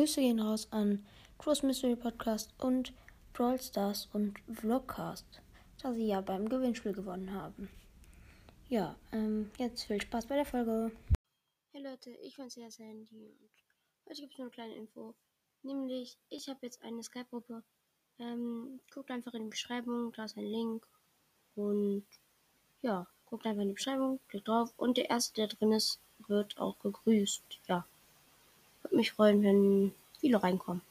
Grüße gehen raus an Cross Mystery Podcast und Brawl Stars und Vlogcast, da sie ja beim Gewinnspiel gewonnen haben. Ja, ähm, jetzt viel Spaß bei der Folge. Hey Leute, ich bin's ja Sandy und heute gibt es nur eine kleine Info. Nämlich, ich habe jetzt eine Skype-Gruppe. Ähm, guckt einfach in die Beschreibung, da ist ein Link. Und ja, guckt einfach in die Beschreibung, klickt drauf und der erste, der drin ist, wird auch gegrüßt. Ja. Würde mich freuen, wenn viele reinkommen.